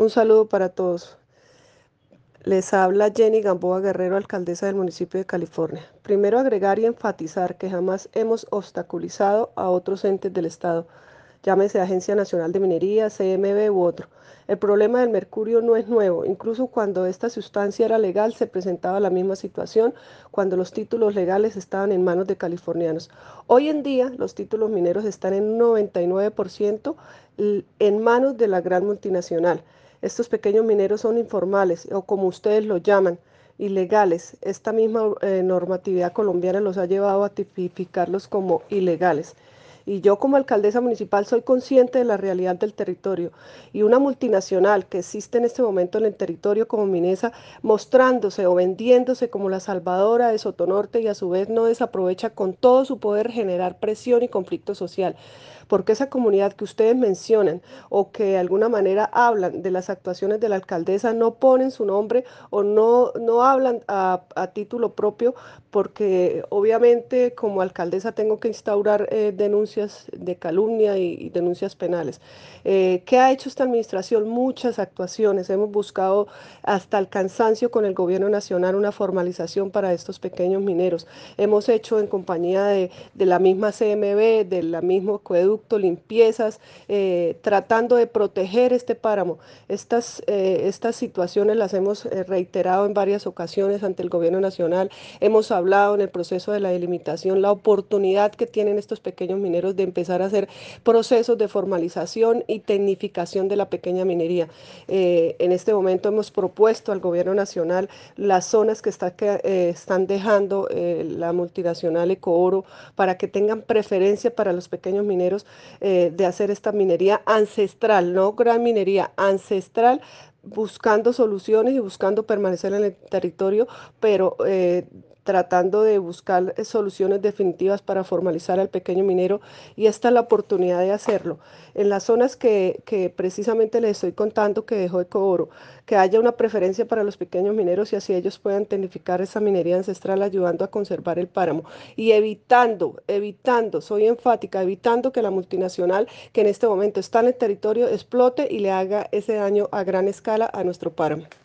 Un saludo para todos. Les habla Jenny Gamboa Guerrero, alcaldesa del municipio de California. Primero agregar y enfatizar que jamás hemos obstaculizado a otros entes del Estado, llámese Agencia Nacional de Minería, CMB u otro. El problema del mercurio no es nuevo, incluso cuando esta sustancia era legal se presentaba la misma situación cuando los títulos legales estaban en manos de californianos. Hoy en día los títulos mineros están en un 99% en manos de la gran multinacional. Estos pequeños mineros son informales o como ustedes lo llaman, ilegales. Esta misma eh, normatividad colombiana los ha llevado a tipificarlos como ilegales. Y yo como alcaldesa municipal soy consciente de la realidad del territorio. Y una multinacional que existe en este momento en el territorio como Minesa, mostrándose o vendiéndose como la salvadora de Sotonorte y a su vez no desaprovecha con todo su poder generar presión y conflicto social porque esa comunidad que ustedes mencionan o que de alguna manera hablan de las actuaciones de la alcaldesa no ponen su nombre o no, no hablan a, título propio, porque obviamente como alcaldesa tengo que instaurar eh, denuncias de calumnia y, denuncias penales. Eh, ¿Qué ha hecho esta administración? Muchas actuaciones. Hemos buscado hasta el cansancio con el gobierno nacional una formalización para estos pequeños mineros. Hemos hecho en compañía de, de la misma CMB, de la misma acueducto, limpiezas, eh, tratando de proteger este páramo. Estas, eh, estas situaciones las hemos eh, reiterado en varias ocasiones ante el gobierno nacional. Hemos hablado en el proceso de la delimitación la oportunidad que tienen estos pequeños mineros de empezar a hacer procesos de formalización y tecnificación de la pequeña minería. en este momento hemos propuesto al gobierno nacional las zonas que, que están dejando la multinacional Ecooro para que tengan preferencia para los pequeños mineros eh, de hacer esta minería ancestral, no gran minería ancestral, buscando soluciones y buscando permanecer en el territorio, pero eh, tratando de buscar soluciones definitivas para formalizar al pequeño minero y esta es la oportunidad de hacerlo. En las zonas que, precisamente les estoy contando que dejó Ecooro, que haya una preferencia para los pequeños mineros y así ellos puedan tecnificar esa minería ancestral ayudando a conservar el páramo y evitando, evitando, soy enfática, evitando que la multinacional que en este momento está en el territorio explote y le haga ese daño a gran escala a nuestro páramo.